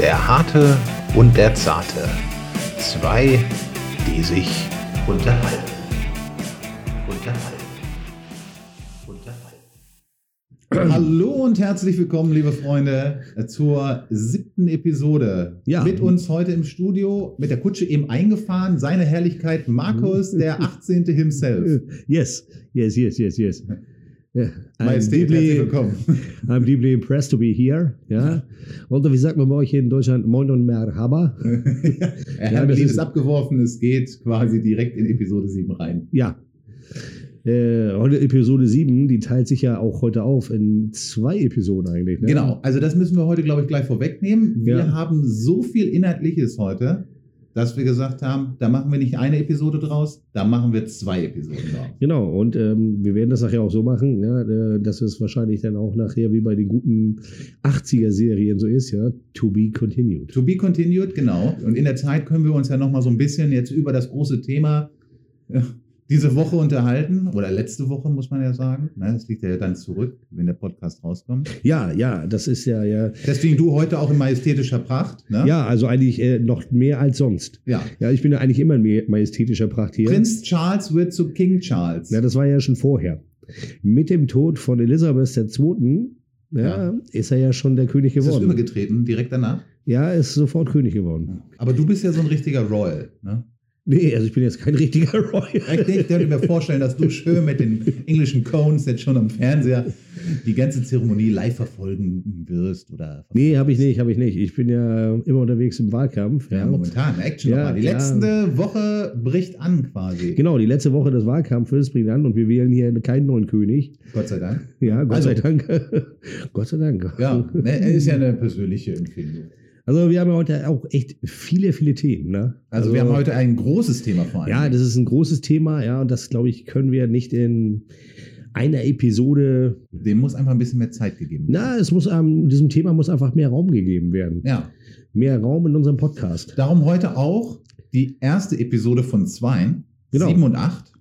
Der Harte und der Zarte. Zwei, die sich unterhalten. Unterhalten. Unterhalten. Hallo und herzlich willkommen, liebe Freunde, zur siebten Episode. Ja. Mit uns heute im Studio, mit der Kutsche eben eingefahren, seine Herrlichkeit Markus, der 18. himself. Yes, yes, yes, yes, yes. I'm Majestät, herzlich deeply, willkommen. I'm deeply impressed to be here. Ja. Und wie sagt man bei euch hier in Deutschland? Moin und Merhaba. Er Ja, hat ist abgeworfen, es geht quasi direkt in Episode 7 rein. Ja. Äh, heute Episode 7, die teilt sich ja auch heute auf in zwei Episoden eigentlich. Ne? Genau, also das müssen wir heute, glaube ich, gleich vorwegnehmen. Wir Ja. haben so viel Inhaltliches heute, dass wir gesagt haben, da machen wir nicht eine Episode draus, da machen wir zwei Episoden draus. Genau, und ähm, wir werden das nachher auch so machen, ja, äh, dass es wahrscheinlich dann auch nachher wie bei den guten 80er-Serien so ist, ja, to be continued. To be continued, genau. Und in der Zeit können wir uns ja noch mal so ein bisschen jetzt über das große Thema äh, diese Woche unterhalten. Oder letzte Woche, muss man ja sagen. Ne, Das liegt ja dann zurück, wenn der Podcast rauskommt. Ja, ja, das ist ja, ja, Deswegen du heute auch in majestätischer Pracht. Ne? ja, also eigentlich äh, noch mehr als sonst. ja. Ja, ich bin ja eigentlich immer in majestätischer Pracht hier. Prinz Charles wird zu King Charles. Ja, das war ja schon vorher. Mit dem Tod von Elisabeth II. Ja, Ja. ist er ja schon der König ist das geworden. übergetreten, direkt danach? Ja, ist sofort König geworden. Aber du bist ja so ein richtiger Royal. Ne? Nee, also ich bin jetzt kein richtiger Royal. Ich, könnte mir vorstellen, dass du schön mit den englischen Cones jetzt schon am Fernseher die ganze Zeremonie live verfolgen wirst. Oder Nee, habe ich nicht, habe ich nicht. Ich bin ja immer unterwegs im Wahlkampf. Ja, Ja, momentan, Action Ja, nochmal. Die ja. letzte Woche bricht an quasi. Genau, die letzte Woche des Wahlkampfes bringt an und wir wählen hier keinen neuen König. Gott sei Dank. Ja, Gott Also- sei Dank. Gott sei Dank. Ja, ne, ist ja eine persönliche Empfindung. Also wir haben ja heute auch echt viele, viele Themen. Ne? Also, wir haben heute ein großes Thema vor allem. Ja, das ist ein großes Thema, ja, und das, glaube ich, können wir nicht in einer Episode. Dem muss einfach ein bisschen mehr Zeit gegeben werden. Na, es muss ähm, diesem Thema muss einfach mehr Raum gegeben werden. Ja, Mehr Raum in unserem Podcast. darum heute auch die erste Episode von zwei, Genau. sieben und acht,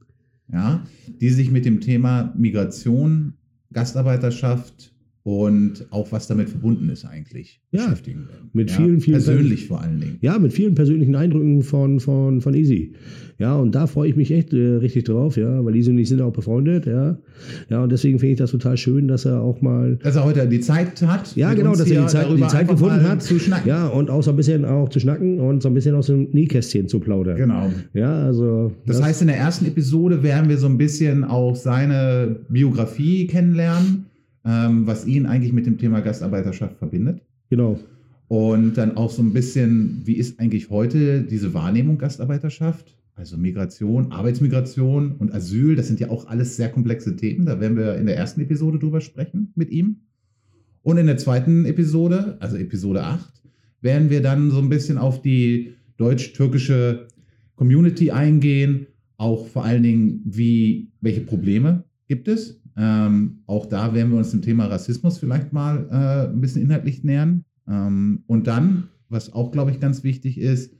ja, die sich mit dem Thema Migration, Gastarbeiterschaft und auch was damit verbunden ist eigentlich Ja, beschäftigen werden. mit ja, vielen, vielen persönlich vor allen Dingen. Ja, mit vielen persönlichen Eindrücken von, von, von Easy. Ja, und da freue ich mich echt äh, richtig drauf, ja, weil Easy und ich sind auch befreundet, ja. Ja, und deswegen finde ich das total schön, dass er auch mal Dass er heute die Zeit hat. Ja, genau, dass er die Zeit, die Zeit gefunden hat. Zu schnacken. Ja, und auch so ein bisschen auch zu schnacken und so ein bisschen aus dem Nähkästchen zu plaudern. Genau. Ja, also. Das heißt, in der ersten Episode werden wir so ein bisschen auch seine Biografie kennenlernen, ähm, was ihn eigentlich mit dem Thema Gastarbeiterschaft verbindet. Genau. Und dann auch so ein bisschen, wie ist eigentlich heute diese Wahrnehmung Gastarbeiterschaft? Also Migration, Arbeitsmigration und Asyl, das sind ja auch alles sehr komplexe Themen. Da werden wir in der ersten Episode drüber sprechen mit ihm. Und in der zweiten Episode, also Episode 8, werden wir dann so ein bisschen auf die deutsch-türkische Community eingehen. Auch vor allen Dingen, wie, welche Probleme gibt es. Ähm, auch da werden wir uns dem Thema Rassismus vielleicht mal äh, ein bisschen inhaltlich nähern. Ähm, und dann, was auch, glaube ich, ganz wichtig ist,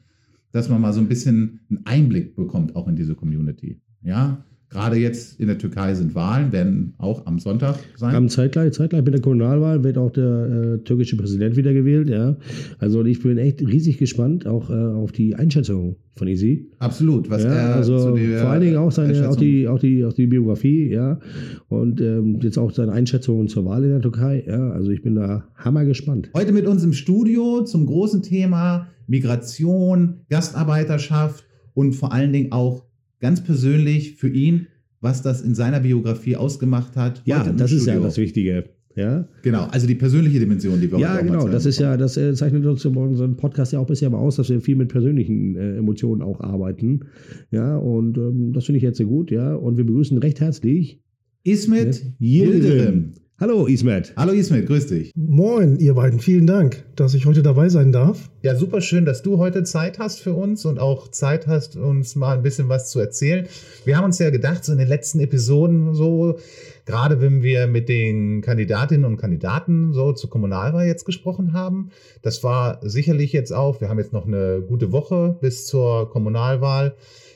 dass man mal so ein bisschen einen Einblick bekommt, auch in diese Community. Ja, gerade jetzt in der Türkei sind Wahlen, werden auch am Sonntag sein. Am zeitgleich, zeitgleich mit der Kommunalwahl wird auch der äh, türkische Präsident wiedergewählt, ja. Also ich bin echt riesig gespannt auch äh, auf die Einschätzung von Easy. Absolut, was ja, er also vor allen Dingen auch seine, auch die, auch die, auch die Biografie, ja. Und ähm, jetzt auch seine Einschätzungen zur Wahl in der Türkei, ja. Also ich bin da hammer gespannt. Heute mit uns im Studio zum großen Thema Migration, Gastarbeiterschaft und vor allen Dingen auch ganz persönlich für ihn, was das in seiner Biografie ausgemacht hat. Ja, das ist ja das Wichtige. Ja, Genau, also die persönliche Dimension, die wir ja heute genau. Das ist ja, das äh, zeichnet uns in unserem Podcast ja auch bisher mal aus, dass wir viel mit persönlichen äh, Emotionen auch arbeiten. Ja, und ähm, das finde ich jetzt sehr gut. Ja, und wir begrüßen recht herzlich Ismet Yildirim. Hallo, Ismet. Hallo Ismet, grüß dich. Moin, ihr beiden. Vielen Dank, dass ich heute dabei sein darf. Ja, super schön, dass du heute Zeit hast für uns und auch Zeit hast, uns mal ein bisschen was zu erzählen. Wir haben uns ja gedacht, so in den letzten Episoden so, gerade wenn wir mit den Kandidatinnen und Kandidaten so zur Kommunalwahl jetzt gesprochen haben, das war sicherlich jetzt auch, wir haben jetzt noch eine gute Woche bis zur Kommunalwahl,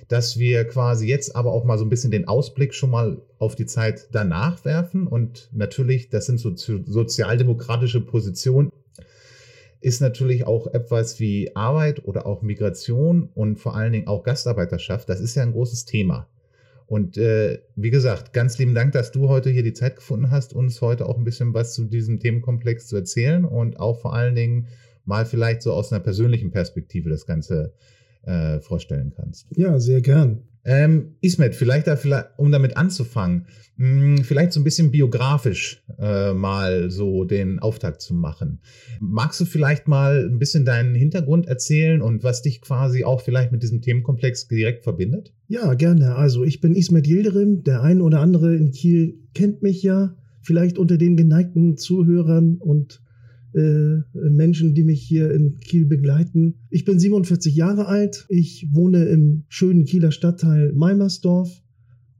dass wir quasi jetzt aber auch mal so ein bisschen den Ausblick schon mal auf die Zeit danach werfen. Und natürlich, das sind so so- sozialdemokratische Positionen, ist natürlich auch etwas wie Arbeit oder auch Migration und vor allen Dingen auch Gastarbeiterschaft. Das ist ja ein großes Thema. Und äh, wie gesagt, ganz lieben Dank, dass du heute hier die Zeit gefunden hast, uns heute auch ein bisschen was zu diesem Themenkomplex zu erzählen und auch vor allen Dingen mal vielleicht so aus einer persönlichen Perspektive das Ganze äh, vorstellen kannst. Ja, sehr gern. Ähm, Ismet, vielleicht, da, vielleicht, um damit anzufangen, mh, hm, vielleicht so ein bisschen biografisch äh, mal so den Auftakt zu machen. Magst du vielleicht mal ein bisschen deinen Hintergrund erzählen und was dich quasi auch vielleicht mit diesem Themenkomplex direkt verbindet? Ja, gerne. Also ich bin Ismet Yildirim. Der ein oder andere in Kiel kennt mich ja. Vielleicht unter den geneigten Zuhörern und äh, Menschen, die mich hier in Kiel begleiten. Ich bin 47 Jahre alt. Ich wohne im schönen Kieler Stadtteil Meimersdorf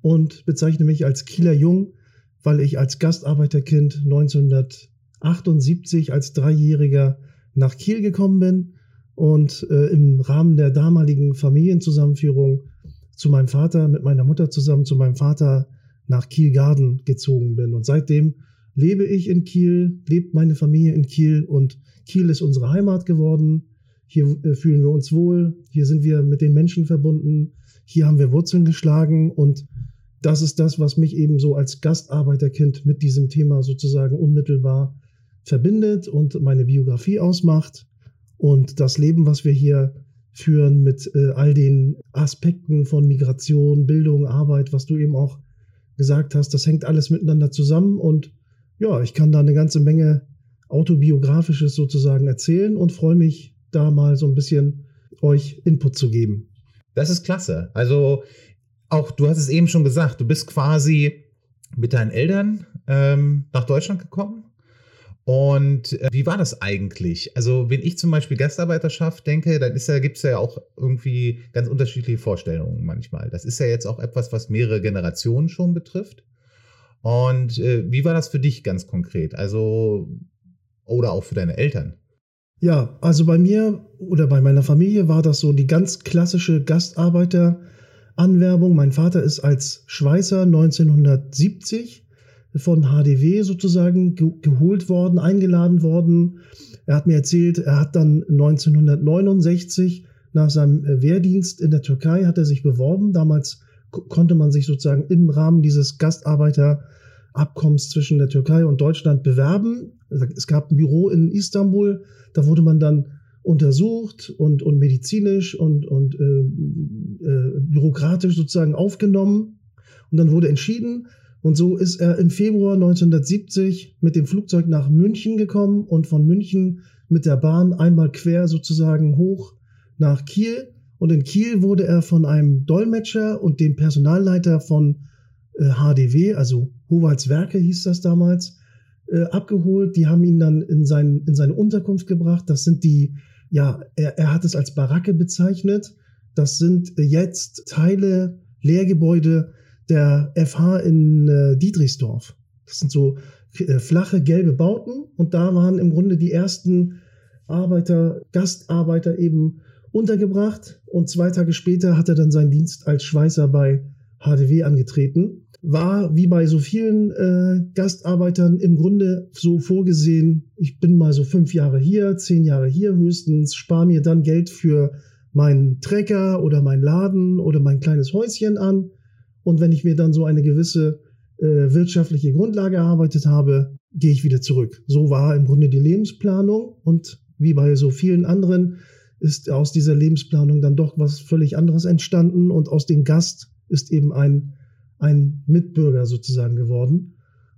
und bezeichne mich als Kieler Jung, weil ich als Gastarbeiterkind 1978 als Dreijähriger nach Kiel gekommen bin und äh, im Rahmen der damaligen Familienzusammenführung zu meinem Vater, mit meiner Mutter zusammen zu meinem Vater nach Kielgarden gezogen bin. Und seitdem lebe ich in Kiel, lebt meine Familie in Kiel und Kiel ist unsere Heimat geworden. Hier äh, fühlen wir uns wohl, hier sind wir mit den Menschen verbunden, hier haben wir Wurzeln geschlagen und das ist das, was mich eben so als Gastarbeiterkind mit diesem Thema sozusagen unmittelbar verbindet und meine Biografie ausmacht. Und das Leben, was wir hier führen mit äh, all den Aspekten von Migration, Bildung, Arbeit, was du eben auch gesagt hast, das hängt alles miteinander zusammen und ja, ich kann da eine ganze Menge autobiografisches sozusagen erzählen und freue mich da mal so ein bisschen euch Input zu geben. Das ist klasse. Also auch du hast es eben schon gesagt, du bist quasi mit deinen Eltern ähm, nach Deutschland gekommen. Und äh, wie war das eigentlich? Also, wenn ich zum Beispiel Gastarbeiterschaft denke, dann ja, gibt es ja auch irgendwie ganz unterschiedliche Vorstellungen manchmal. Das ist ja jetzt auch etwas, was mehrere Generationen schon betrifft. Und äh, wie war das für dich ganz konkret? Also, oder auch für deine Eltern? Ja, also bei mir oder bei meiner Familie war das so die ganz klassische Gastarbeiteranwerbung. Mein Vater ist als Schweißer 1970 von HDW sozusagen ge geholt worden, eingeladen worden. Er hat mir erzählt, er hat dann 1969 nach seinem Wehrdienst in der Türkei hat er sich beworben. Damals konnte man sich sozusagen im Rahmen dieses Gastarbeiterabkommens zwischen der Türkei und Deutschland bewerben. Es gab ein Büro in Istanbul, da wurde man dann untersucht und, und medizinisch und, und äh, äh, bürokratisch sozusagen aufgenommen. Und dann wurde entschieden, und so ist er im Februar 1970 mit dem Flugzeug nach München gekommen und von München mit der Bahn einmal quer sozusagen hoch nach Kiel und in Kiel wurde er von einem Dolmetscher und dem Personalleiter von äh, HDW, also Howalds Werke hieß das damals, äh, abgeholt. Die haben ihn dann in, sein, in seine Unterkunft gebracht. Das sind die, ja, er, er hat es als Baracke bezeichnet. Das sind jetzt Teile, Lehrgebäude der FH in äh, Dietrichsdorf. Das sind so äh, flache gelbe Bauten und da waren im Grunde die ersten Arbeiter, Gastarbeiter eben untergebracht und zwei Tage später hat er dann seinen Dienst als Schweißer bei HDW angetreten. War wie bei so vielen äh, Gastarbeitern im Grunde so vorgesehen, ich bin mal so fünf Jahre hier, zehn Jahre hier höchstens, spare mir dann Geld für meinen Trecker oder meinen Laden oder mein kleines Häuschen an. Und wenn ich mir dann so eine gewisse äh, wirtschaftliche Grundlage erarbeitet habe, gehe ich wieder zurück. So war im Grunde die Lebensplanung und wie bei so vielen anderen ist aus dieser Lebensplanung dann doch was völlig anderes entstanden und aus dem Gast ist eben ein, ein Mitbürger sozusagen geworden.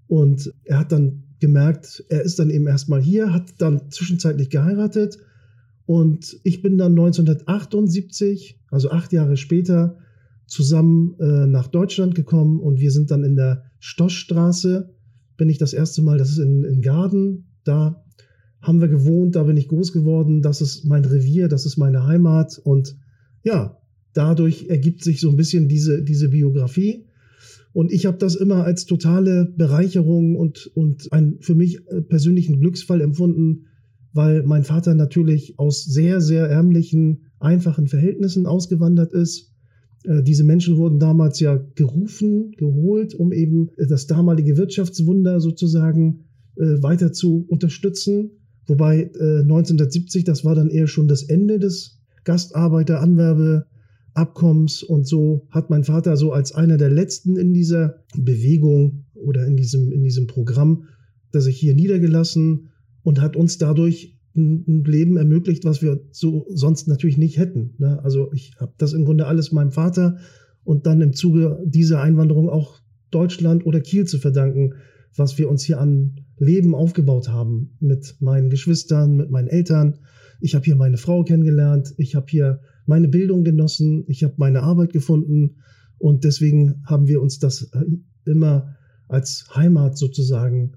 Und er hat dann gemerkt, er ist dann eben erstmal hier, hat dann zwischenzeitlich geheiratet und ich bin dann 1978, also acht Jahre später, zusammen äh, nach Deutschland gekommen und wir sind dann in der Stoschstraße, bin ich das erste Mal, das ist in, in Garden, da haben wir gewohnt, da bin ich groß geworden, das ist mein Revier, das ist meine Heimat und ja, dadurch ergibt sich so ein bisschen diese, diese Biografie. Und ich habe das immer als totale Bereicherung und, und einen für mich äh, persönlichen Glücksfall empfunden, weil mein Vater natürlich aus sehr, sehr ärmlichen, einfachen Verhältnissen ausgewandert ist. Äh, diese Menschen wurden damals ja gerufen, geholt, um eben das damalige Wirtschaftswunder sozusagen äh, weiter zu unterstützen. Wobei äh, 1970, das war dann eher schon das Ende des Gastarbeiteranwerbeabkommens und so hat mein Vater so als einer der letzten in dieser Bewegung oder in diesem, in diesem Programm, der sich hier niedergelassen und hat uns dadurch ein, ein Leben ermöglicht, was wir so sonst natürlich nicht hätten. Ne? Also ich habe das im Grunde alles meinem Vater und dann im Zuge dieser Einwanderung auch Deutschland oder Kiel zu verdanken, was wir uns hier an Leben aufgebaut haben mit meinen Geschwistern, mit meinen Eltern. Ich habe hier meine Frau kennengelernt, ich habe hier meine Bildung genossen, ich habe meine Arbeit gefunden. Und deswegen haben wir uns das immer als Heimat sozusagen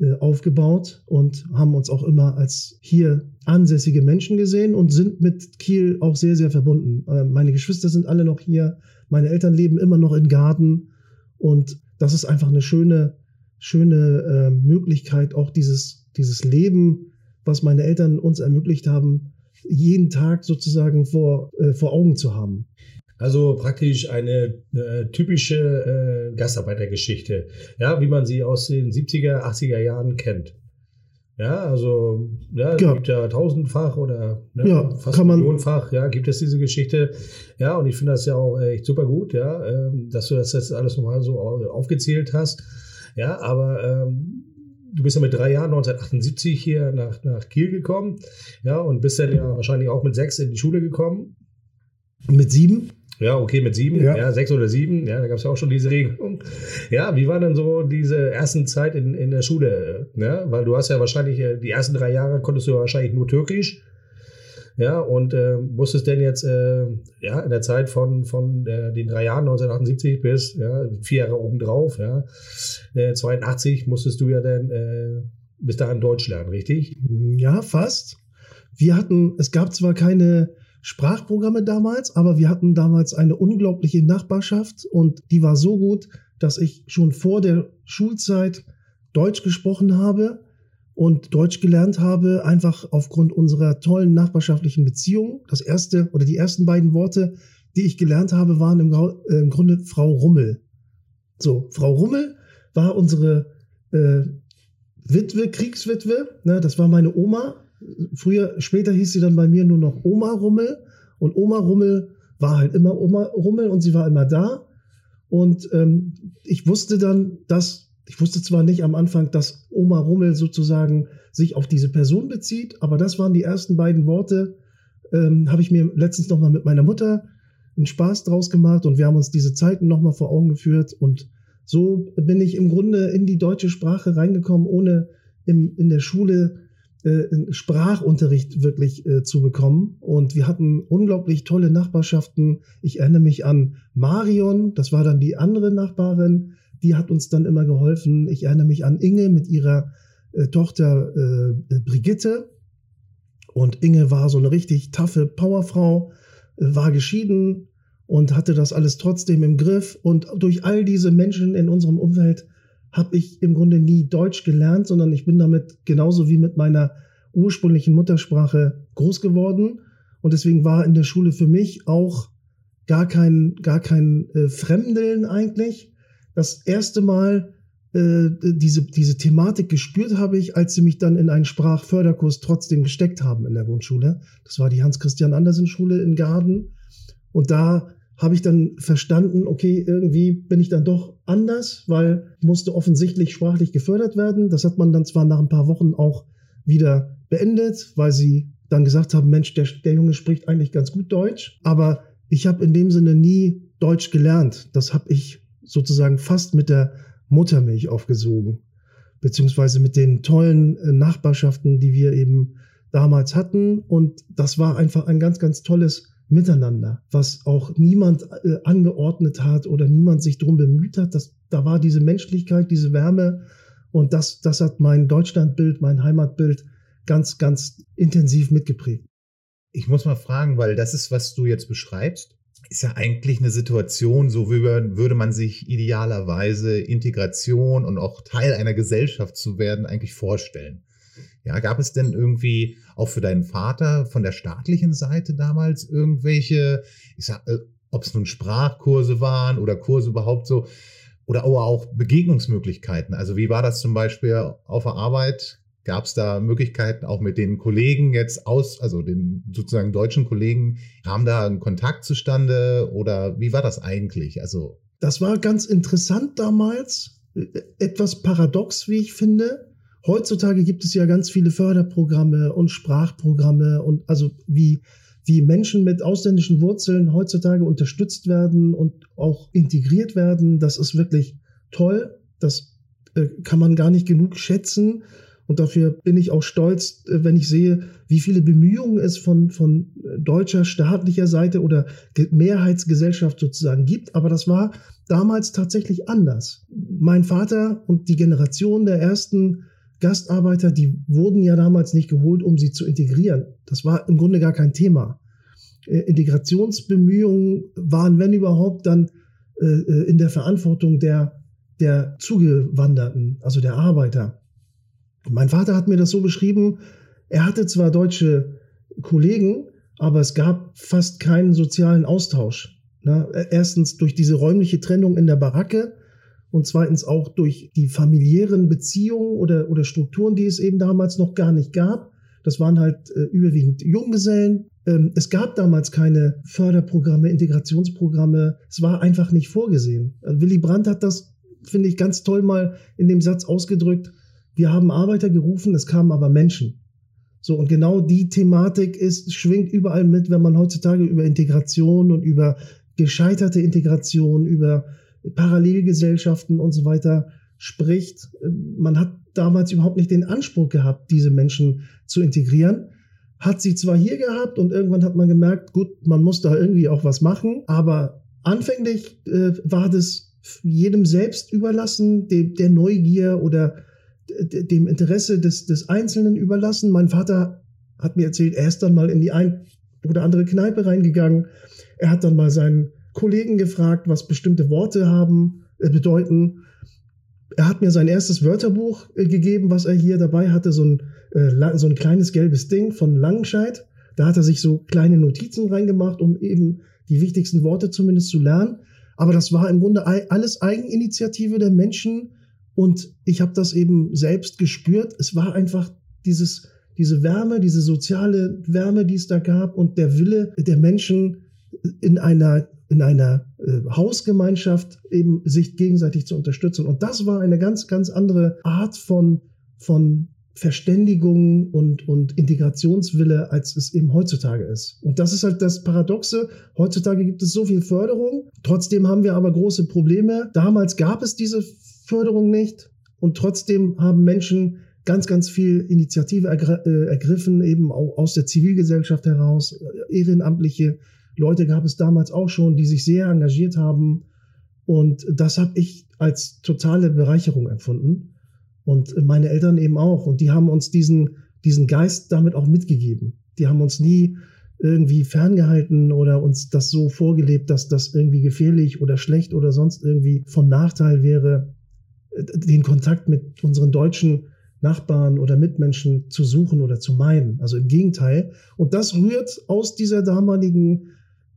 äh, aufgebaut und haben uns auch immer als hier ansässige Menschen gesehen und sind mit Kiel auch sehr, sehr verbunden. Äh, meine Geschwister sind alle noch hier, meine Eltern leben immer noch in Garten. Und das ist einfach eine schöne schöne äh, Möglichkeit, auch dieses, dieses Leben, was meine Eltern uns ermöglicht haben, jeden Tag sozusagen vor, äh, vor Augen zu haben. Also praktisch eine äh, typische äh, Gastarbeitergeschichte, ja, wie man sie aus den 70er, 80er Jahren kennt. Ja, also ja, ja. gibt ja tausendfach oder ne, ja, fast millionenfach, ja, gibt es diese Geschichte. Ja, und ich finde das ja auch echt super gut, ja, ähm, dass du das jetzt alles nochmal so aufgezählt hast. Ja, aber ähm, du bist ja mit drei Jahren 1978 hier nach, nach Kiel gekommen. Ja, und bist dann ja wahrscheinlich auch mit sechs in die Schule gekommen. Mit sieben? Ja, okay, mit sieben, ja, ja sechs oder sieben, ja, da gab es ja auch schon diese Regelung. Ja, wie war denn so diese ersten Zeit in, in der Schule? Ja, weil du hast ja wahrscheinlich, äh, die ersten drei Jahre konntest du wahrscheinlich nur Türkisch. Ja, und äh, musstest denn jetzt äh, ja, in der Zeit von, von äh, den drei Jahren 1978 bis ja, vier Jahre obendrauf, ja, äh, 82 musstest du ja dann äh, bis dahin Deutsch lernen, richtig? Ja, fast. Wir hatten, es gab zwar keine Sprachprogramme damals, aber wir hatten damals eine unglaubliche Nachbarschaft und die war so gut, dass ich schon vor der Schulzeit Deutsch gesprochen habe und Deutsch gelernt habe, einfach aufgrund unserer tollen nachbarschaftlichen Beziehung. Das erste oder die ersten beiden Worte, die ich gelernt habe, waren im, äh, im Grunde Frau Rummel. So, Frau Rummel war unsere äh, Witwe, Kriegswitwe. Ne, das war meine Oma. Früher, später hieß sie dann bei mir nur noch Oma Rummel. Und Oma Rummel war halt immer Oma Rummel und sie war immer da. Und ähm, ich wusste dann, dass ich wusste zwar nicht am Anfang, dass Oma Rummel sozusagen sich auf diese Person bezieht, aber das waren die ersten beiden Worte. Ähm, Habe ich mir letztens nochmal mit meiner Mutter einen Spaß draus gemacht und wir haben uns diese Zeiten nochmal vor Augen geführt. Und so bin ich im Grunde in die deutsche Sprache reingekommen, ohne im, in der Schule äh, Sprachunterricht wirklich äh, zu bekommen. Und wir hatten unglaublich tolle Nachbarschaften. Ich erinnere mich an Marion, das war dann die andere Nachbarin die hat uns dann immer geholfen. Ich erinnere mich an Inge mit ihrer äh, Tochter äh, Brigitte. Und Inge war so eine richtig taffe Powerfrau, äh, war geschieden und hatte das alles trotzdem im Griff. Und durch all diese Menschen in unserem Umfeld habe ich im Grunde nie Deutsch gelernt, sondern ich bin damit genauso wie mit meiner ursprünglichen Muttersprache groß geworden. Und deswegen war in der Schule für mich auch gar kein, gar kein äh, Fremdeln eigentlich, das erste Mal äh, diese, diese Thematik gespürt habe ich, als sie mich dann in einen Sprachförderkurs trotzdem gesteckt haben in der Grundschule. Das war die Hans-Christian-Andersen-Schule in Garden. Und da habe ich dann verstanden, okay, irgendwie bin ich dann doch anders, weil musste offensichtlich sprachlich gefördert werden. Das hat man dann zwar nach ein paar Wochen auch wieder beendet, weil sie dann gesagt haben, Mensch, der, der Junge spricht eigentlich ganz gut Deutsch. Aber ich habe in dem Sinne nie Deutsch gelernt. Das habe ich sozusagen fast mit der Muttermilch aufgesogen, beziehungsweise mit den tollen äh, Nachbarschaften, die wir eben damals hatten. Und das war einfach ein ganz, ganz tolles Miteinander, was auch niemand äh, angeordnet hat oder niemand sich darum bemüht hat. Das, da war diese Menschlichkeit, diese Wärme und das, das hat mein Deutschlandbild, mein Heimatbild ganz, ganz intensiv mitgeprägt. Ich muss mal fragen, weil das ist, was du jetzt beschreibst ist ja eigentlich eine Situation, so wie würde man sich idealerweise Integration und auch Teil einer Gesellschaft zu werden eigentlich vorstellen. Ja, gab es denn irgendwie auch für deinen Vater von der staatlichen Seite damals irgendwelche, ich sag, äh, ob es nun Sprachkurse waren oder Kurse überhaupt so, oder auch Begegnungsmöglichkeiten? Also wie war das zum Beispiel auf der Arbeit? Gab es da Möglichkeiten auch mit den Kollegen jetzt aus, also den sozusagen deutschen Kollegen, kam da ein Kontakt zustande oder wie war das eigentlich? Also das war ganz interessant damals, etwas paradox, wie ich finde. Heutzutage gibt es ja ganz viele Förderprogramme und Sprachprogramme und also wie wie Menschen mit ausländischen Wurzeln heutzutage unterstützt werden und auch integriert werden. Das ist wirklich toll. Das äh, kann man gar nicht genug schätzen. Und dafür bin ich auch stolz, äh, wenn ich sehe, wie viele Bemühungen es von, von deutscher staatlicher Seite oder Mehrheitsgesellschaft sozusagen gibt. Aber das war damals tatsächlich anders. Mein Vater und die Generation der ersten Gastarbeiter, die wurden ja damals nicht geholt, um sie zu integrieren. Das war im Grunde gar kein Thema. Äh, Integrationsbemühungen waren, wenn überhaupt, dann äh, äh, in der Verantwortung der, der Zugewanderten, also der Arbeiter. Mein Vater hat mir das so beschrieben, er hatte zwar deutsche Kollegen, aber es gab fast keinen sozialen Austausch. Ne? Erstens durch diese räumliche Trennung in der Baracke und zweitens auch durch die familiären Beziehungen oder, oder Strukturen, die es eben damals noch gar nicht gab. Das waren halt äh, überwiegend Junggesellen. Ähm, es gab damals keine Förderprogramme, Integrationsprogramme. Es war einfach nicht vorgesehen. Äh, Willy Brandt hat das, finde ich, ganz toll mal in dem Satz ausgedrückt. Wir haben Arbeiter gerufen, es kamen aber Menschen. So, und genau die Thematik ist, schwingt überall mit, wenn man heutzutage über Integration und über gescheiterte Integration, über Parallelgesellschaften und so weiter spricht. Man hat damals überhaupt nicht den Anspruch gehabt, diese Menschen zu integrieren. Hat sie zwar hier gehabt und irgendwann hat man gemerkt, gut, man muss da irgendwie auch was machen, aber anfänglich äh, war das jedem selbst überlassen, dem, der Neugier oder dem Interesse des, des Einzelnen überlassen. Mein Vater hat mir erzählt, er ist dann mal in die ein oder andere Kneipe reingegangen. Er hat dann mal seinen Kollegen gefragt, was bestimmte Worte haben, äh, bedeuten. Er hat mir sein erstes Wörterbuch äh, gegeben, was er hier dabei hatte, so ein, äh, so ein kleines gelbes Ding von Langenscheid. Da hat er sich so kleine Notizen reingemacht, um eben die wichtigsten Worte zumindest zu lernen. Aber das war im Grunde alles Eigeninitiative der Menschen und ich habe das eben selbst gespürt. Es war einfach dieses, diese Wärme, diese soziale Wärme, die es da gab und der Wille der Menschen in einer in einer äh, Hausgemeinschaft eben sich gegenseitig zu unterstützen. Und das war eine ganz, ganz andere Art von, von Verständigung und, und Integrationswille, als es eben heutzutage ist. Und das ist halt das Paradoxe. Heutzutage gibt es so viel Förderung. Trotzdem haben wir aber große Probleme. Damals gab es diese Förderung nicht. Und trotzdem haben Menschen ganz, ganz viel Initiative äh, ergriffen, eben auch aus der Zivilgesellschaft heraus, äh, ehrenamtliche Leute gab es damals auch schon, die sich sehr engagiert haben. Und das habe ich als totale Bereicherung empfunden. Und meine Eltern eben auch. Und die haben uns diesen, diesen Geist damit auch mitgegeben. Die haben uns nie irgendwie ferngehalten oder uns das so vorgelebt, dass das irgendwie gefährlich oder schlecht oder sonst irgendwie von Nachteil wäre, den Kontakt mit unseren deutschen Nachbarn oder Mitmenschen zu suchen oder zu meinen. Also im Gegenteil. Und das rührt aus dieser damaligen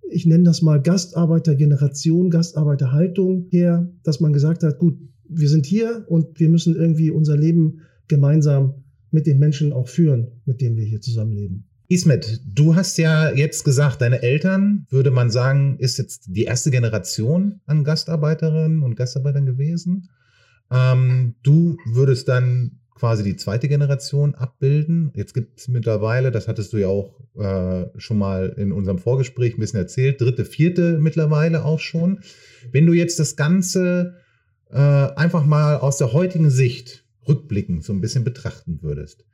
ich nenne das mal Gastarbeitergeneration, Gastarbeiterhaltung her, dass man gesagt hat, gut, wir sind hier und wir müssen irgendwie unser Leben gemeinsam mit den Menschen auch führen, mit denen wir hier zusammenleben. Ismet, du hast ja jetzt gesagt, deine Eltern, würde man sagen, ist jetzt die erste Generation an Gastarbeiterinnen und Gastarbeitern gewesen. Ähm, du würdest dann quasi die zweite Generation abbilden. Jetzt gibt es mittlerweile, das hattest du ja auch äh, schon mal in unserem Vorgespräch ein bisschen erzählt, dritte, vierte mittlerweile auch schon. Wenn du jetzt das Ganze äh, einfach mal aus der heutigen Sicht rückblickend so ein bisschen betrachten würdest,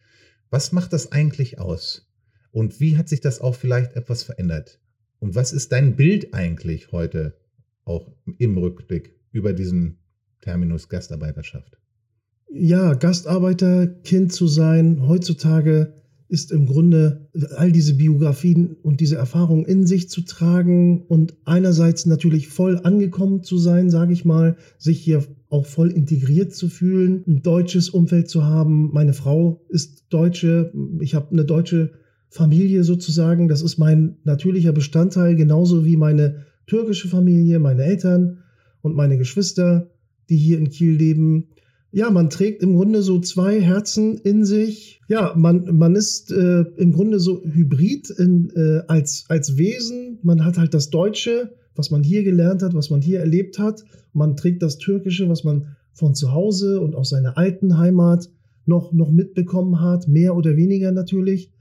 was macht das eigentlich aus? Und wie hat sich das auch vielleicht etwas verändert? Und was ist dein Bild eigentlich heute auch im Rückblick über diesen Terminus Gastarbeiterschaft? ja, Gastarbeiterkind zu sein, heutzutage ist im Grunde all diese Biografien und diese Erfahrungen in sich zu tragen und einerseits natürlich voll angekommen zu sein, sage ich mal, sich hier auch voll integriert zu fühlen, ein deutsches Umfeld zu haben. Meine Frau ist Deutsche, ich habe eine deutsche Familie sozusagen, das ist mein natürlicher Bestandteil, genauso wie meine türkische Familie, meine Eltern und meine Geschwister, die hier in Kiel leben. ja, man trägt im Grunde so zwei Herzen in sich. Ja, man, man ist äh, im Grunde so hybrid in, äh, als, als Wesen. Man hat halt das Deutsche, was man hier gelernt hat, was man hier erlebt hat. Man trägt das Türkische, was man von zu Hause und aus seiner alten Heimat noch, noch mitbekommen hat, mehr oder weniger natürlich.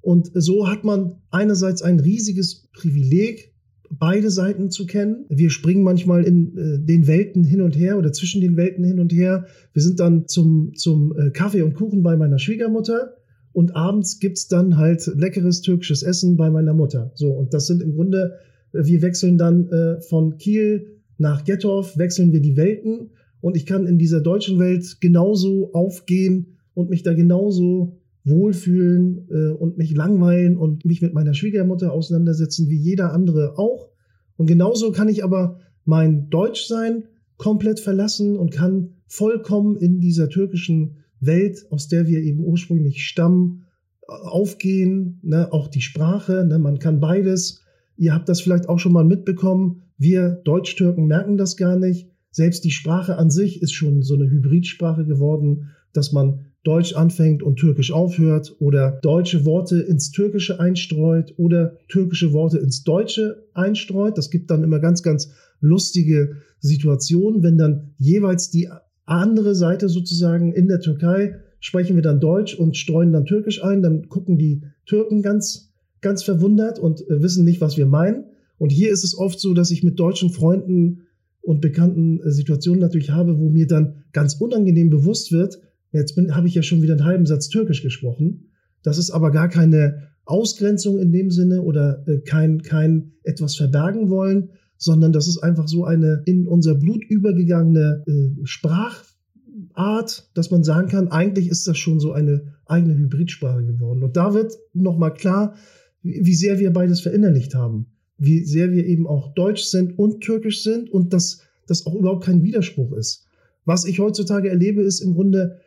Und so hat man einerseits ein riesiges Privileg, beide Seiten zu kennen. Wir springen manchmal in äh, den Welten hin und her oder zwischen den Welten hin und her. Wir sind dann zum, zum äh, Kaffee und Kuchen bei meiner Schwiegermutter und abends gibt es dann halt leckeres türkisches Essen bei meiner Mutter. So, und das sind im Grunde, äh, wir wechseln dann äh, von Kiel nach Gettorf, wechseln wir die Welten und ich kann in dieser deutschen Welt genauso aufgehen und mich da genauso wohlfühlen äh, und mich langweilen und mich mit meiner Schwiegermutter auseinandersetzen, wie jeder andere auch. Und genauso kann ich aber mein Deutschsein komplett verlassen und kann vollkommen in dieser türkischen Welt, aus der wir eben ursprünglich stammen, aufgehen. Ne? Auch die Sprache, ne? man kann beides. Ihr habt das vielleicht auch schon mal mitbekommen. Wir Deutsch-Türken merken das gar nicht. Selbst die Sprache an sich ist schon so eine Hybridsprache geworden, dass man Deutsch anfängt und Türkisch aufhört oder deutsche Worte ins Türkische einstreut oder türkische Worte ins Deutsche einstreut. Das gibt dann immer ganz, ganz lustige Situationen, wenn dann jeweils die andere Seite sozusagen in der Türkei sprechen wir dann Deutsch und streuen dann Türkisch ein, dann gucken die Türken ganz, ganz verwundert und äh, wissen nicht, was wir meinen. Und hier ist es oft so, dass ich mit deutschen Freunden und bekannten äh, Situationen natürlich habe, wo mir dann ganz unangenehm bewusst wird, Jetzt habe ich ja schon wieder einen halben Satz Türkisch gesprochen. Das ist aber gar keine Ausgrenzung in dem Sinne oder äh, kein, kein etwas verbergen wollen, sondern das ist einfach so eine in unser Blut übergegangene äh, Sprachart, dass man sagen kann, eigentlich ist das schon so eine eigene Hybridsprache geworden. Und da wird nochmal klar, wie sehr wir beides verinnerlicht haben, wie sehr wir eben auch Deutsch sind und Türkisch sind und dass das auch überhaupt kein Widerspruch ist. Was ich heutzutage erlebe, ist im Grunde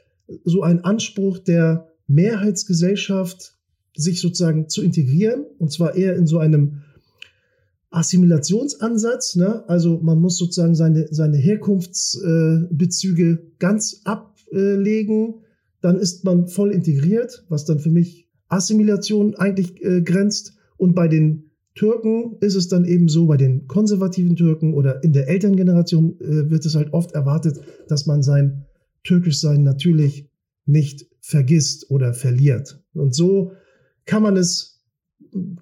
so ein Anspruch der Mehrheitsgesellschaft, sich sozusagen zu integrieren, und zwar eher in so einem Assimilationsansatz. Ne? Also man muss sozusagen seine, seine Herkunftsbezüge äh, ganz ablegen, dann ist man voll integriert, was dann für mich Assimilation eigentlich äh, grenzt. Und bei den Türken ist es dann eben so, bei den konservativen Türken oder in der Elterngeneration äh, wird es halt oft erwartet, dass man sein türkisch sein natürlich nicht vergisst oder verliert. Und so kann man es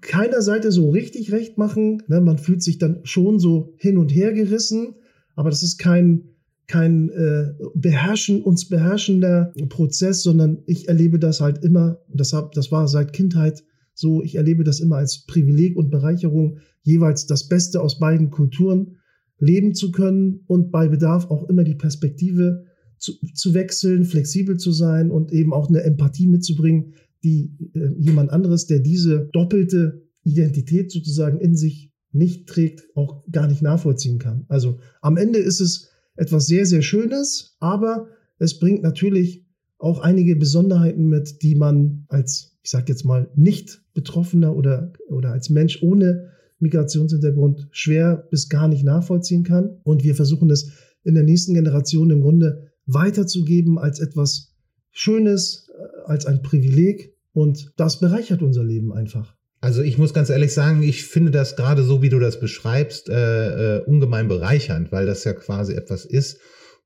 keiner Seite so richtig recht machen. Ne? Man fühlt sich dann schon so hin und her gerissen, aber das ist kein, kein äh, beherrschen, uns beherrschender Prozess, sondern ich erlebe das halt immer, das, hab, das war seit Kindheit so, ich erlebe das immer als Privileg und Bereicherung, jeweils das Beste aus beiden Kulturen leben zu können und bei Bedarf auch immer die Perspektive zu, zu wechseln, flexibel zu sein und eben auch eine Empathie mitzubringen, die äh, jemand anderes, der diese doppelte Identität sozusagen in sich nicht trägt, auch gar nicht nachvollziehen kann. Also am Ende ist es etwas sehr, sehr Schönes, aber es bringt natürlich auch einige Besonderheiten mit, die man als, ich sage jetzt mal, nicht Betroffener oder, oder als Mensch ohne Migrationshintergrund schwer bis gar nicht nachvollziehen kann. Und wir versuchen es in der nächsten Generation im Grunde weiterzugeben als etwas Schönes, äh, als ein Privileg. Und das bereichert unser Leben einfach. Also ich muss ganz ehrlich sagen, ich finde das gerade so, wie du das beschreibst, äh, äh, ungemein bereichernd, weil das ja quasi etwas ist,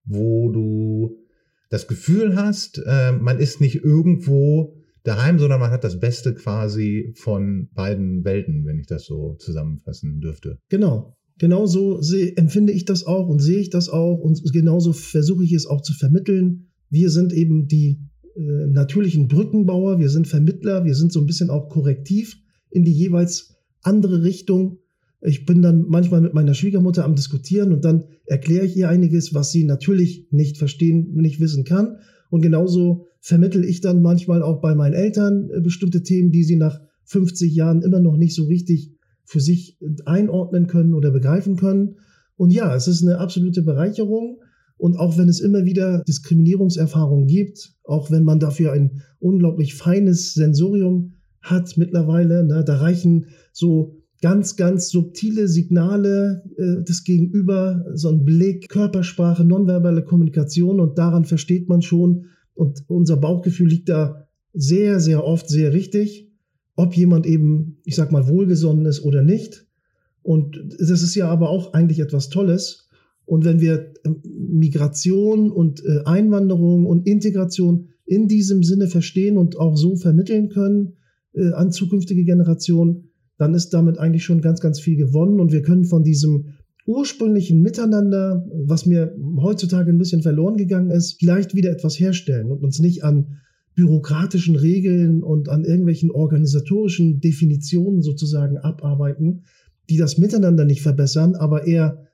wo du das Gefühl hast, äh, man ist nicht irgendwo daheim, sondern man hat das Beste quasi von beiden Welten, wenn ich das so zusammenfassen dürfte. Genau. Genauso empfinde ich das auch und sehe ich das auch und genauso versuche ich es auch zu vermitteln. Wir sind eben die äh, natürlichen Brückenbauer, wir sind Vermittler, wir sind so ein bisschen auch korrektiv in die jeweils andere Richtung. Ich bin dann manchmal mit meiner Schwiegermutter am Diskutieren und dann erkläre ich ihr einiges, was sie natürlich nicht verstehen, nicht wissen kann. Und genauso vermittel ich dann manchmal auch bei meinen Eltern äh, bestimmte Themen, die sie nach 50 Jahren immer noch nicht so richtig für sich einordnen können oder begreifen können. Und ja, es ist eine absolute Bereicherung. Und auch wenn es immer wieder Diskriminierungserfahrungen gibt, auch wenn man dafür ein unglaublich feines Sensorium hat mittlerweile, ne, da reichen so ganz, ganz subtile Signale äh, des Gegenüber, so ein Blick, Körpersprache, nonverbale Kommunikation und daran versteht man schon, und unser Bauchgefühl liegt da sehr, sehr oft sehr richtig, ob jemand eben, ich sag mal, wohlgesonnen ist oder nicht. Und das ist ja aber auch eigentlich etwas Tolles. Und wenn wir ähm, Migration und äh, Einwanderung und Integration in diesem Sinne verstehen und auch so vermitteln können äh, an zukünftige Generationen, dann ist damit eigentlich schon ganz, ganz viel gewonnen und wir können von diesem ursprünglichen Miteinander, was mir heutzutage ein bisschen verloren gegangen ist, vielleicht wieder etwas herstellen und uns nicht an bürokratischen Regeln und an irgendwelchen organisatorischen Definitionen sozusagen abarbeiten, die das Miteinander nicht verbessern, aber eher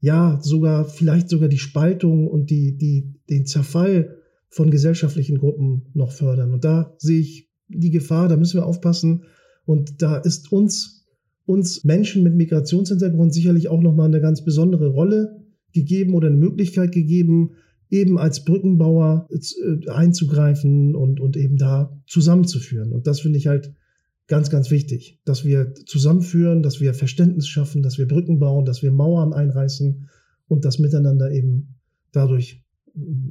ja sogar vielleicht sogar die Spaltung und die, die, den Zerfall von gesellschaftlichen Gruppen noch fördern. Und da sehe ich die Gefahr, da müssen wir aufpassen, und da ist uns, uns Menschen mit Migrationshintergrund sicherlich auch nochmal eine ganz besondere Rolle gegeben oder eine Möglichkeit gegeben, eben als Brückenbauer äh, einzugreifen und, und eben da zusammenzuführen. Und das finde ich halt ganz, ganz wichtig, dass wir zusammenführen, dass wir Verständnis schaffen, dass wir Brücken bauen, dass wir Mauern einreißen und das Miteinander eben dadurch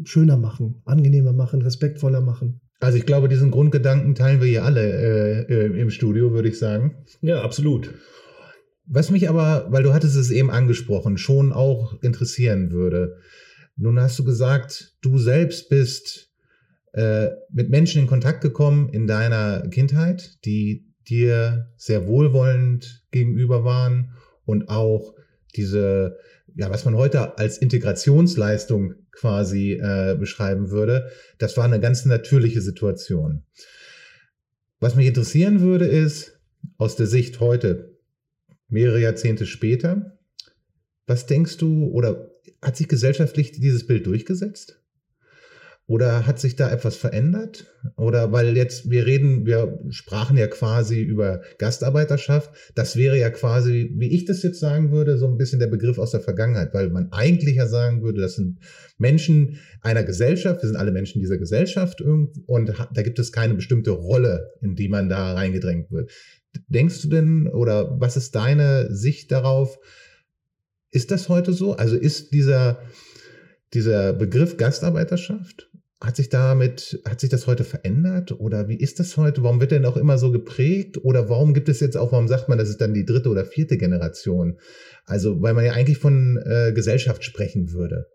schöner machen, angenehmer machen, respektvoller machen. Also ich glaube, diesen Grundgedanken teilen wir hier alle äh, äh, im Studio, würde ich sagen. Ja, absolut. Was mich aber, weil du hattest es eben angesprochen, schon auch interessieren würde. Nun hast du gesagt, du selbst bist äh, mit Menschen in Kontakt gekommen in deiner Kindheit, die dir sehr wohlwollend gegenüber waren und auch diese, ja, was man heute als Integrationsleistung quasi äh, beschreiben würde. Das war eine ganz natürliche Situation. Was mich interessieren würde, ist aus der Sicht heute, mehrere Jahrzehnte später, was denkst du oder hat sich gesellschaftlich dieses Bild durchgesetzt? Oder hat sich da etwas verändert? Oder weil jetzt, wir reden, wir sprachen ja quasi über Gastarbeiterschaft. Das wäre ja quasi, wie ich das jetzt sagen würde, so ein bisschen der Begriff aus der Vergangenheit, weil man eigentlich ja sagen würde, das sind Menschen einer Gesellschaft, wir sind alle Menschen dieser Gesellschaft und da gibt es keine bestimmte Rolle, in die man da reingedrängt wird. Denkst du denn, oder was ist deine Sicht darauf? Ist das heute so? Also ist dieser, dieser Begriff Gastarbeiterschaft hat sich damit, hat sich das heute verändert oder wie ist das heute? Warum wird denn auch immer so geprägt oder warum gibt es jetzt auch, warum sagt man, das ist dann die dritte oder vierte Generation? Also, weil man ja eigentlich von äh, Gesellschaft sprechen würde.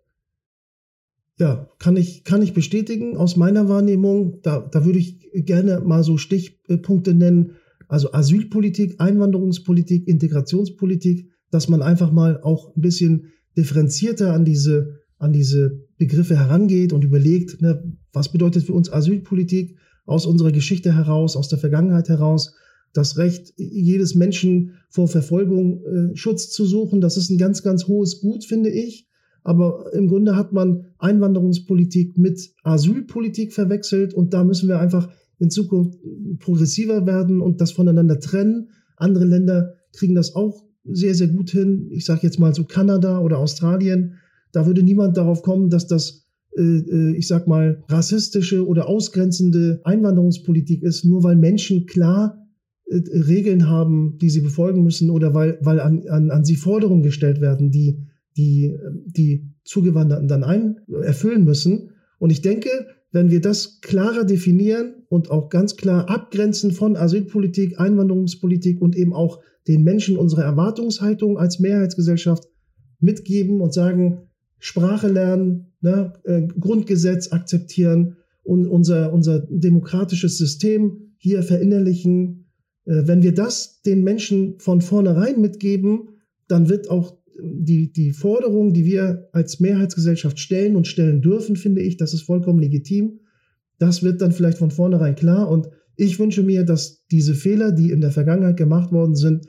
Ja, kann ich, kann ich bestätigen aus meiner Wahrnehmung. Da, da würde ich gerne mal so Stichpunkte nennen. Also Asylpolitik, Einwanderungspolitik, Integrationspolitik, dass man einfach mal auch ein bisschen differenzierter an diese, an diese Begriffe herangeht und überlegt, ne, was bedeutet für uns Asylpolitik aus unserer Geschichte heraus, aus der Vergangenheit heraus, das Recht jedes Menschen vor Verfolgung äh, Schutz zu suchen. Das ist ein ganz, ganz hohes Gut, finde ich. Aber im Grunde hat man Einwanderungspolitik mit Asylpolitik verwechselt und da müssen wir einfach in Zukunft progressiver werden und das voneinander trennen. Andere Länder kriegen das auch sehr, sehr gut hin. Ich sage jetzt mal so Kanada oder Australien da würde niemand darauf kommen, dass das, äh, äh, ich sag mal, rassistische oder ausgrenzende Einwanderungspolitik ist, nur weil Menschen klar äh, Regeln haben, die sie befolgen müssen oder weil, weil an, an, an sie Forderungen gestellt werden, die, die, die Zugewanderten dann ein, erfüllen müssen. Und ich denke, wenn wir das klarer definieren und auch ganz klar abgrenzen von Asylpolitik, Einwanderungspolitik und eben auch den Menschen unsere Erwartungshaltung als Mehrheitsgesellschaft mitgeben und sagen, Sprache lernen, ne, äh, Grundgesetz akzeptieren und unser, unser demokratisches System hier verinnerlichen. Äh, wenn wir das den Menschen von vornherein mitgeben, dann wird auch die, die Forderung, die wir als Mehrheitsgesellschaft stellen und stellen dürfen, finde ich, das ist vollkommen legitim. Das wird dann vielleicht von vornherein klar. Und ich wünsche mir, dass diese Fehler, die in der Vergangenheit gemacht worden sind,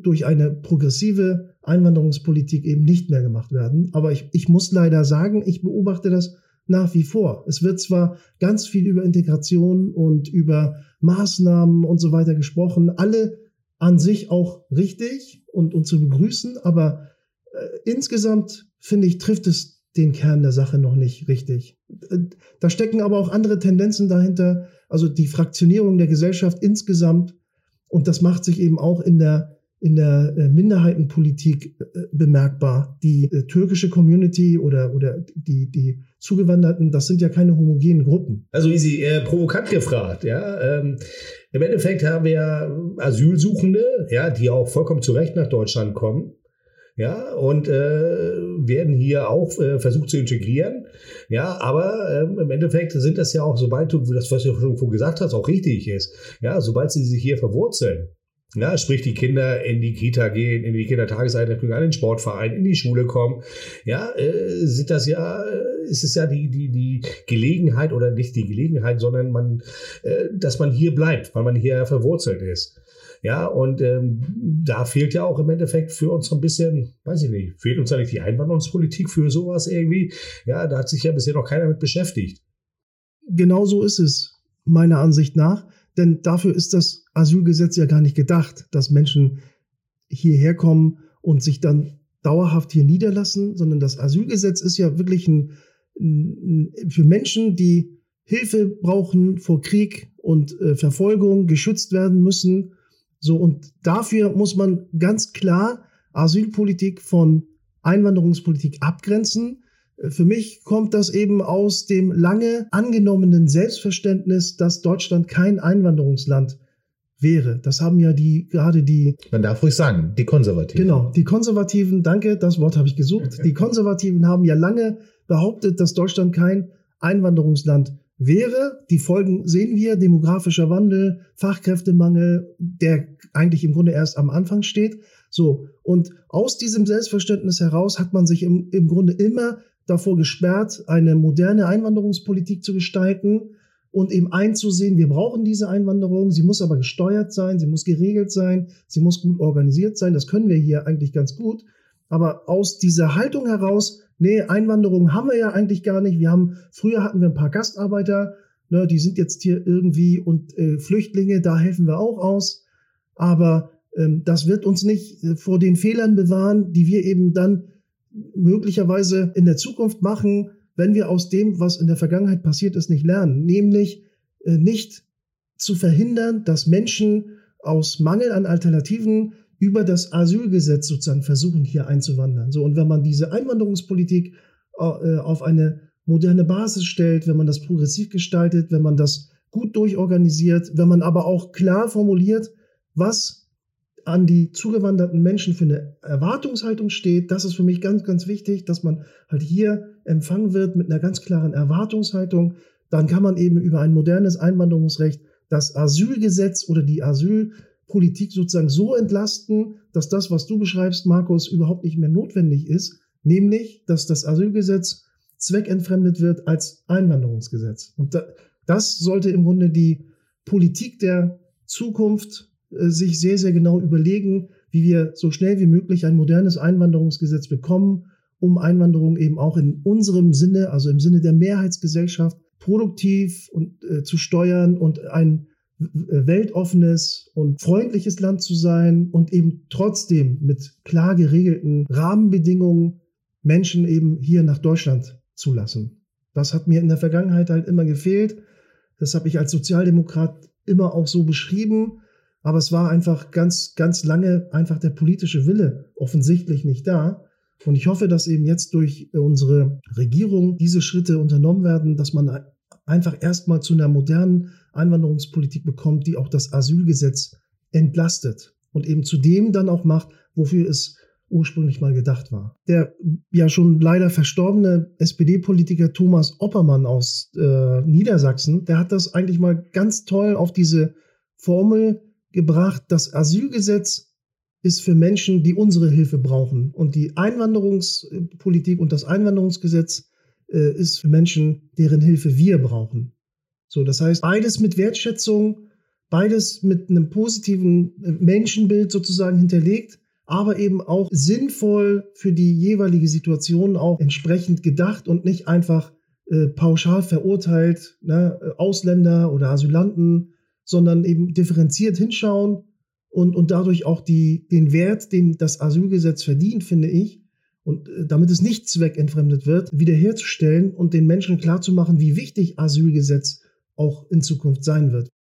durch eine progressive Einwanderungspolitik eben nicht mehr gemacht werden. Aber ich, ich muss leider sagen, ich beobachte das nach wie vor. Es wird zwar ganz viel über Integration und über Maßnahmen und so weiter gesprochen, alle an sich auch richtig und, und zu begrüßen, aber insgesamt finde ich, trifft es den Kern der Sache noch nicht richtig. Äh, da stecken aber auch andere Tendenzen dahinter, also die Fraktionierung der Gesellschaft insgesamt und das macht sich eben auch in der in der äh, Minderheitenpolitik äh, bemerkbar. Die äh, türkische Community oder, oder die, die Zugewanderten, das sind ja keine homogenen Gruppen. Also Sie äh, provokant gefragt, ja. Ähm, Im Endeffekt haben wir Asylsuchende, ja, die auch vollkommen zu Recht nach Deutschland kommen. Ja, und äh, werden hier auch äh, versucht zu integrieren. Ja, aber ähm, im Endeffekt sind das ja auch, sobald du das, was du schon gesagt hast, auch richtig ist. Ja, sobald sie sich hier verwurzeln, ja, sprich, die Kinder in die Kita gehen, in die Kindertageseinrichtung, an den Sportverein, in die Schule kommen. Ja, äh, sind das ja, äh, ist es ja die, die, die Gelegenheit oder nicht die Gelegenheit, sondern man, äh, dass man hier bleibt, weil man hier verwurzelt ist. Ja, und ähm, da fehlt ja auch im Endeffekt für uns so ein bisschen, weiß ich nicht, fehlt uns da nicht die Einwanderungspolitik für sowas irgendwie? Ja, da hat sich ja bisher noch keiner mit beschäftigt. Genau so ist es, meiner Ansicht nach. Denn dafür ist das Asylgesetz ja gar nicht gedacht, dass Menschen hierher kommen und sich dann dauerhaft hier niederlassen, sondern das Asylgesetz ist ja wirklich ein, ein für Menschen, die Hilfe brauchen vor Krieg und äh, Verfolgung, geschützt werden müssen. So, und dafür muss man ganz klar Asylpolitik von Einwanderungspolitik abgrenzen. Für mich kommt das eben aus dem lange angenommenen Selbstverständnis, dass Deutschland kein Einwanderungsland wäre. Das haben ja die gerade die. Man darf ruhig sagen, die Konservativen. Genau, die Konservativen, danke, das Wort habe ich gesucht. Die Konservativen haben ja lange behauptet, dass Deutschland kein Einwanderungsland wäre. Die Folgen sehen wir, demografischer Wandel, Fachkräftemangel, der eigentlich im Grunde erst am Anfang steht. So, und aus diesem Selbstverständnis heraus hat man sich im, im Grunde immer davor gesperrt, eine moderne Einwanderungspolitik zu gestalten und eben einzusehen, wir brauchen diese Einwanderung, sie muss aber gesteuert sein, sie muss geregelt sein, sie muss gut organisiert sein, das können wir hier eigentlich ganz gut. Aber aus dieser Haltung heraus, nee, Einwanderung haben wir ja eigentlich gar nicht. Wir haben, früher hatten wir ein paar Gastarbeiter, ne, die sind jetzt hier irgendwie und äh, Flüchtlinge, da helfen wir auch aus. Aber ähm, das wird uns nicht äh, vor den Fehlern bewahren, die wir eben dann möglicherweise in der Zukunft machen, wenn wir aus dem, was in der Vergangenheit passiert ist, nicht lernen. Nämlich äh, nicht zu verhindern, dass Menschen aus Mangel an Alternativen über das Asylgesetz sozusagen versuchen, hier einzuwandern. So, und wenn man diese Einwanderungspolitik äh, auf eine moderne Basis stellt, wenn man das progressiv gestaltet, wenn man das gut durchorganisiert, wenn man aber auch klar formuliert, was an die zugewanderten Menschen für eine Erwartungshaltung steht. Das ist für mich ganz, ganz wichtig, dass man halt hier empfangen wird mit einer ganz klaren Erwartungshaltung. Dann kann man eben über ein modernes Einwanderungsrecht das Asylgesetz oder die Asylpolitik sozusagen so entlasten, dass das, was du beschreibst, Markus, überhaupt nicht mehr notwendig ist. Nämlich, dass das Asylgesetz zweckentfremdet wird als Einwanderungsgesetz. Und das sollte im Grunde die Politik der Zukunft äh, sich sehr, sehr genau überlegen, wie wir so schnell wie möglich ein modernes Einwanderungsgesetz bekommen, um Einwanderung eben auch in unserem Sinne, also im Sinne der Mehrheitsgesellschaft, produktiv und, äh, zu steuern und ein weltoffenes und freundliches Land zu sein und eben trotzdem mit klar geregelten Rahmenbedingungen Menschen eben hier nach Deutschland zulassen. Das hat mir in der Vergangenheit halt immer gefehlt. Das habe ich als Sozialdemokrat immer auch so beschrieben. Aber es war einfach ganz, ganz lange einfach der politische Wille offensichtlich nicht da. Und ich hoffe, dass eben jetzt durch unsere Regierung diese Schritte unternommen werden, dass man einfach erstmal zu einer modernen Einwanderungspolitik bekommt, die auch das Asylgesetz entlastet und eben zu dem dann auch macht, wofür es ursprünglich mal gedacht war. Der ja schon leider verstorbene SPD-Politiker Thomas Oppermann aus äh, Niedersachsen, der hat das eigentlich mal ganz toll auf diese Formel gebracht, das Asylgesetz ist für Menschen, die unsere Hilfe brauchen. Und die Einwanderungspolitik und das Einwanderungsgesetz äh, ist für Menschen, deren Hilfe wir brauchen. So, das heißt, beides mit Wertschätzung, beides mit einem positiven äh, Menschenbild sozusagen hinterlegt, aber eben auch sinnvoll für die jeweilige Situation auch entsprechend gedacht und nicht einfach äh, pauschal verurteilt, ne, Ausländer oder Asylanten sondern eben differenziert hinschauen und, und dadurch auch die, den Wert, den das Asylgesetz verdient, finde ich, und äh, damit es nicht zweckentfremdet wird, wiederherzustellen und den Menschen klarzumachen, wie wichtig Asylgesetz auch in Zukunft sein wird.